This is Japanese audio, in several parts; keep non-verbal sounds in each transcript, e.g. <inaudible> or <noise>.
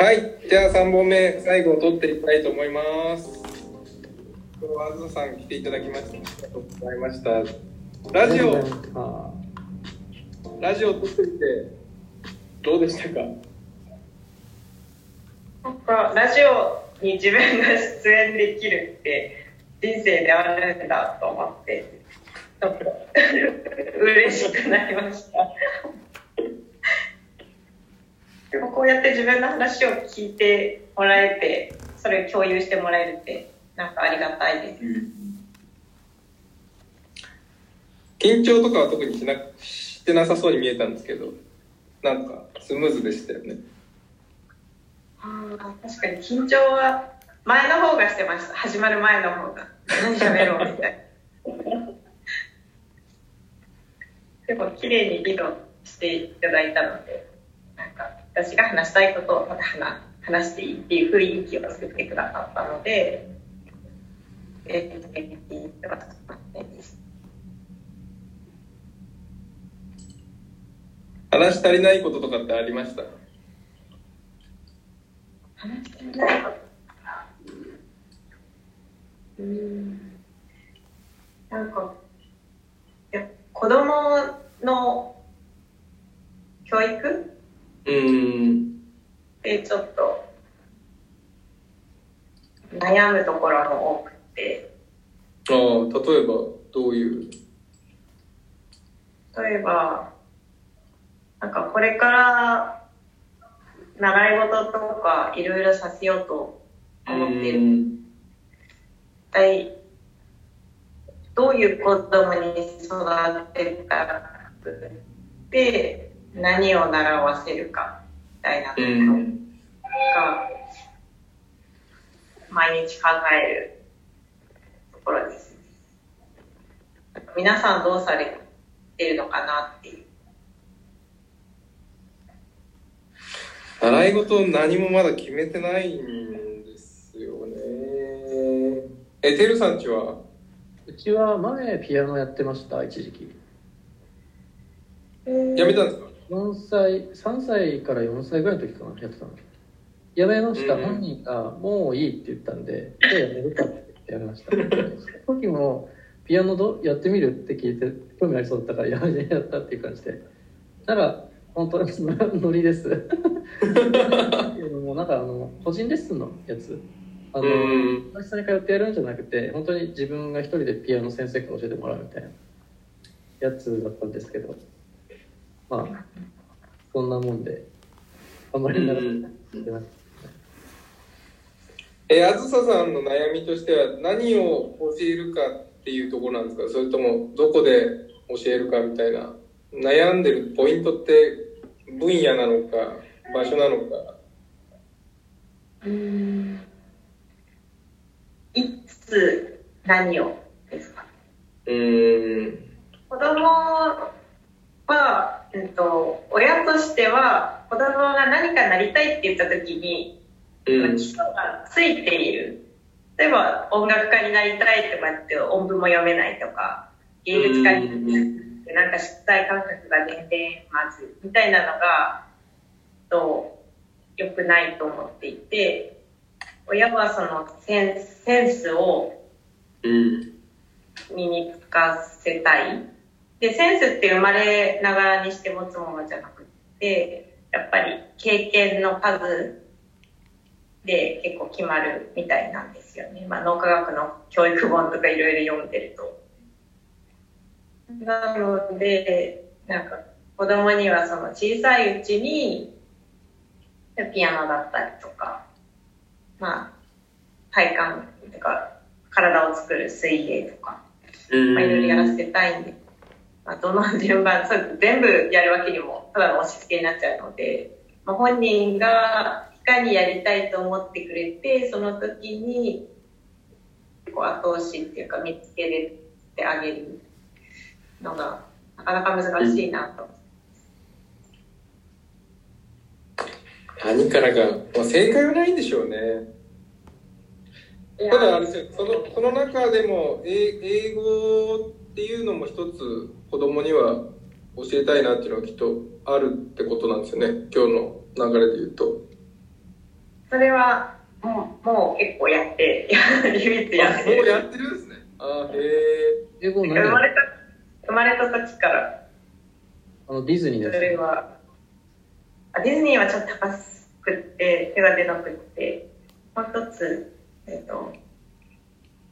はい、じゃあ3本目、最後取っていきたいと思います。今日はあずさん来ていただきまして、ありがとうございました。ラジオ、ラジオ撮ってみて、どうでしたか？なんかラジオに自分が出演できるって人生であるんだと思ってちょっと <laughs> 嬉しくなりましたでもこうやって自分の話を聞いてもらえてそれを共有してもらえるってなんかありがたいです。緊張とかは特にしなしてなさそうに見えたんですけど、なんかスムーズでしたよね。あー確かに緊張は前の方がしてました。始まる前の方が。何喋ろうみたいな。<laughs> でも綺麗に議論していただいたのでなんか私が話したいことをまた話話していいっていう雰囲気を作ってくださったのでえー、話し足りないこととかってありました話してないことうんなんかいや子供の教育うーん。でちょっと悩むところも多くてああ、例えばどういう？例えばなんかこれから習い事とかいろいろさせようと思ってるうん一体どういう子供に育てるかで何を習わせるかみたいなとこうろん。が毎日考えるところです。皆さんどうされてるのかなっていう。習い事何もまだ決めてないんですよね。え、てるさんちは？うちは前ピアノやってました一時期やめたんですか？4歳3歳から4歳ぐらいの時かなやってたの。やめました、うん本人がもういいって言ったんでじゃあやめるかって言ってやめました。その時もピアノどやってみるって聞いて興味ありそうだったからやめてやったっていう感じで。たら本当にノリです。もうなんかあの個人レッスンのやつ。あの、うん。友達さんに通ってやるんじゃなくて本当に自分が一人でピアノ先生から教えてもらうみたいなやつだったんですけどまあそんなもんであんまりないえ、あずささんの悩みとしては何を教えるかっていうところなんですか？それともどこで教えるかみたいな。悩んでるポイントって分野なのか場所なのか。うんいつ何をですか？うーん。子供と、親としては子供が何かなりたいって言った時にうん基。礎がついている例えば音楽家になりたいとかって音符も読めないとか芸術家になりたいってなんか出題感覚が全然まずみたいなのがと良くないと思っていて親はそのセンスをうん。身につかせたいでセンスって生まれながらにして持つものじゃなくてやっぱり経験の数で結構決まるみたいなんですよね、まあ、脳科学の教育本とかいろいろ読んでると。なのでなんか子供にはその小さいうちにピアノだったりとかまあ体幹とか体を作る水泳とか。まあ、いろいろやらせたいんで、まあ、どの順番、全部やるわけにも、ただの押し付けになっちゃうので、まあ、本人がいかにやりたいと思ってくれて、その時に、こう後押しっていうか見つけてあげるのが、なかなか難しいなと。何からか、まあ、正解はないんでしょうね。ただあれですよそのその中でもえ英語っていうのも一つ子供には教えたいなっていうのはきっとあるってことなんですよね今日の流れで言うと。それはもうもう結構やって、唯一やあ、ってる。もうやってるんですね。あ、へえ。生まれた、生まれた時から、あのディズニーそですれは、あディズニーはちょっと高くって、手が出なくって、もう一つ、えっ、と、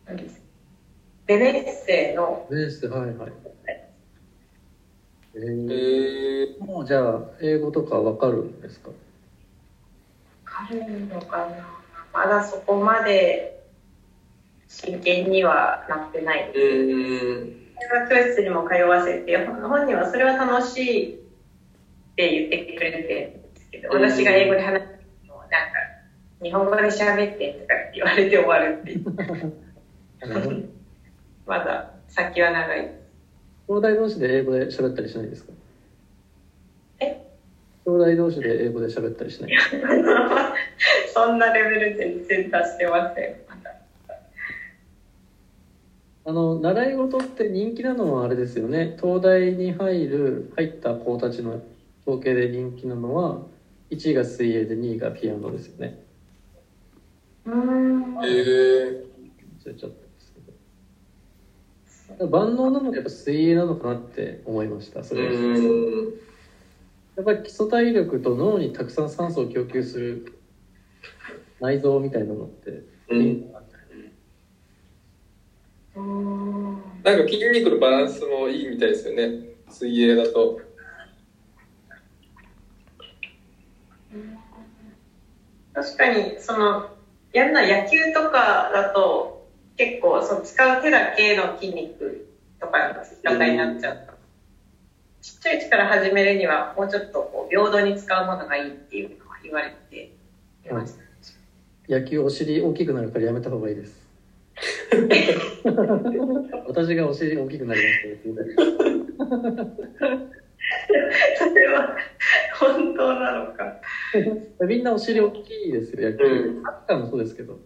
何ですベネッセの、ベネスはいはい。えへー、え。もうじゃあ英語とかわかるんですか？あるのかなまだそこまで真剣にはなってない。うーん。英語教室にも通わせて、本本人はそれは楽しいって言ってくれてるんですけど、うん私が英語で話すのも、なんか、日本語で喋ってとか言われて終わるっていう。<laughs> まだ先は長い。弟同士で英語で喋ったりしないですか？え？兄弟同士で英語で喋ったりしない？<laughs> そんなレベル全然達してません。あの習い事って人気なのはあれですよね。東大に入る入った子たちの統計で人気なのは1位が水泳で2位がピアノですよね。うーん。へえ。忘れちゃったんですけど万能なのがやっぱ水泳なのかなって思いましたそうれ。やっぱり基礎体力と脳にたくさん酸素を供給する内臓みたいなのってうん。いなんか筋肉のバランスもいいみたいですよね。水泳だと。確かにそのやるのは野球とかだと結構そう使う手だけの筋肉とかの使い方になっちゃう、ちっちゃいうちから始めるにはもうちょっとこう平等に使うものがいいっていうのは言われていました、野球お尻大きくなるからやめた方がいいです私がお尻大きくなりました <laughs> それは本当なのか。みんなお尻大きいですよ、野球。うん。サッカーもそうですけど。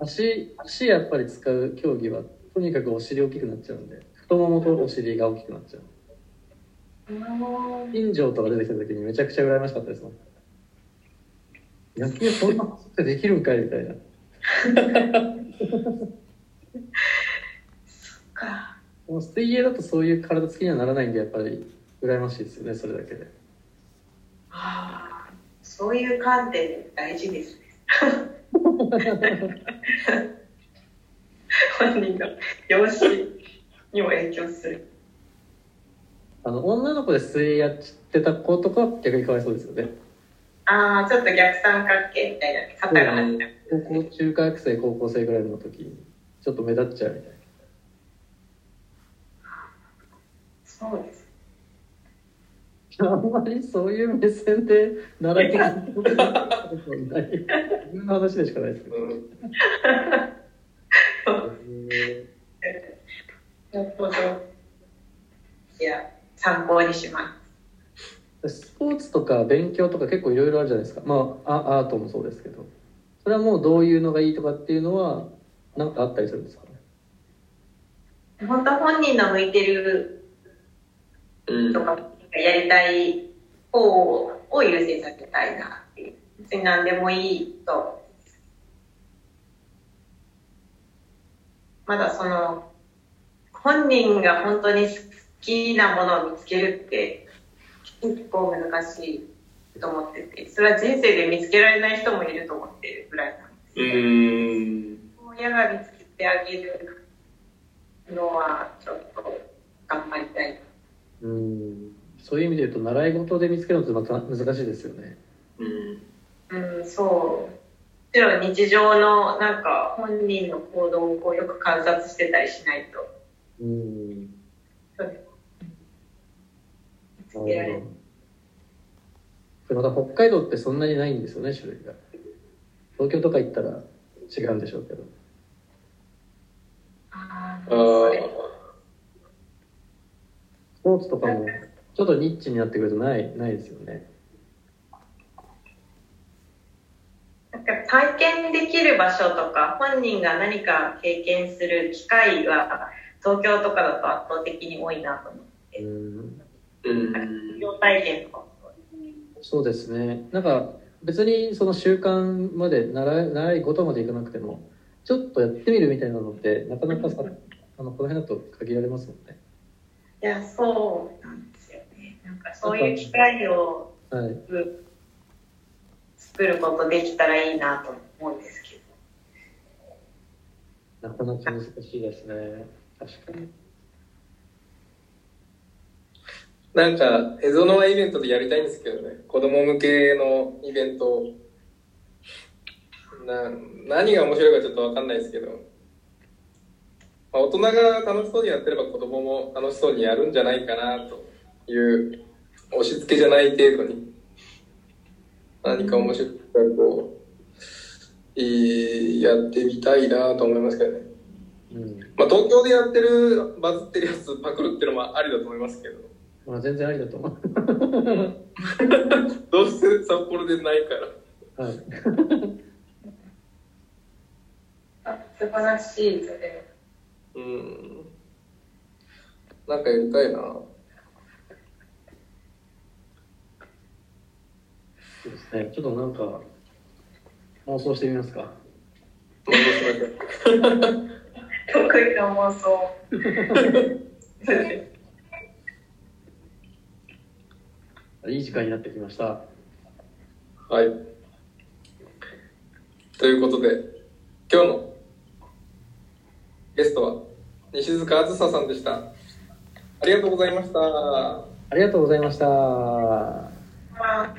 足、足やっぱり使う競技は、とにかくお尻大きくなっちゃうんで、太ももとお尻が大きくなっちゃう。金城とか出てきた時にめちゃくちゃ羨ましかったですもん。野球そんなことってできるんかいみたいな。かでも水泳だとそういう体つきにはならないんで、やっぱり羨ましいですよね、それだけで。ああそういう観点で大事ですね <laughs> 本人の容姿にも影響するあの、女の子で水泳やってた子とかは逆にかわいそうですよね。ああちょっと逆三角形みたいな肩が入った高校、中学生、高校生ぐらいの時に、ちょっと目立っちゃうみたいな。そうです <laughs> あんまりそういう目線で習いてきたことない。自分の話でしかないですけど。なるほどいや参考にしまー。スポー。ツとか勉強とか結構いろいろあるじゃないですか。まあ、アアー。トもそうですけど。それはもうどういうのがいいとかっていうのは、なんかあったりするんですかね。本当本人の向いてるうんやりたい方を優先させたいなっていう。別に何でもいいと。まだその本人が本当に好きなものを見つけるって結構難しいと思ってて。それは人生で見つけられない人もいると思ってるぐらいなんですうーん。親が見つけてあげるのはちょっと頑張りたいうん。そういう意味で言うと、習い事で見つけるのってまた難しいですよね。うん。うん、そう。もちろん日常のなんか本人の行動をこうよく観察してたりしないとうん。そう見つなけられるまた北海道ってそんなにないんですよね、種類が。東京とか行ったら違うんでしょうけど。あああ。スポーツとかもちょっとニッチになってくるとないないですよね。なんか体験できる場所とか本人が何か経験する機会は東京とかだと圧倒的に多いなと思って。うん体験とかもそうですね。なんか別にその習慣まで習い習い事までいかなくてもちょっとやってみるみたいなのってなかなかさ <laughs> あのこの辺だと限られますもんねいや、そうなんで。なんかそういう機会を作ることできたらいいなと思うんですけど。なかなか難しいですね確かになんか、エゾノワイベントでやりたいんですけどね。子供向けのイベント。な、何が面白いかちょっとわかんないですけど。まあ、大人が楽しそうにやってれば子供も楽しそうにやるんじゃないかなという、押し付けじゃない程度に。何か面白い企画を、いいやってみたいなと思いますけどね。うんまあ、東京でやってる、バズってるやつパクるっていうのもありだと思いますけど。まあ全然ありだと思う <laughs> どうせ札幌でないから。はい <laughs> あ素晴らしい、それ。うん。なんかやりたいな。そうですねちょっとなんか妄想してみますか？妄想しましょう。得意な妄想。<laughs> いい時間になってきましたはい。ということで、今日のゲストは西塚あずささんでした。ありがとうございました。ありがとうございましたまあ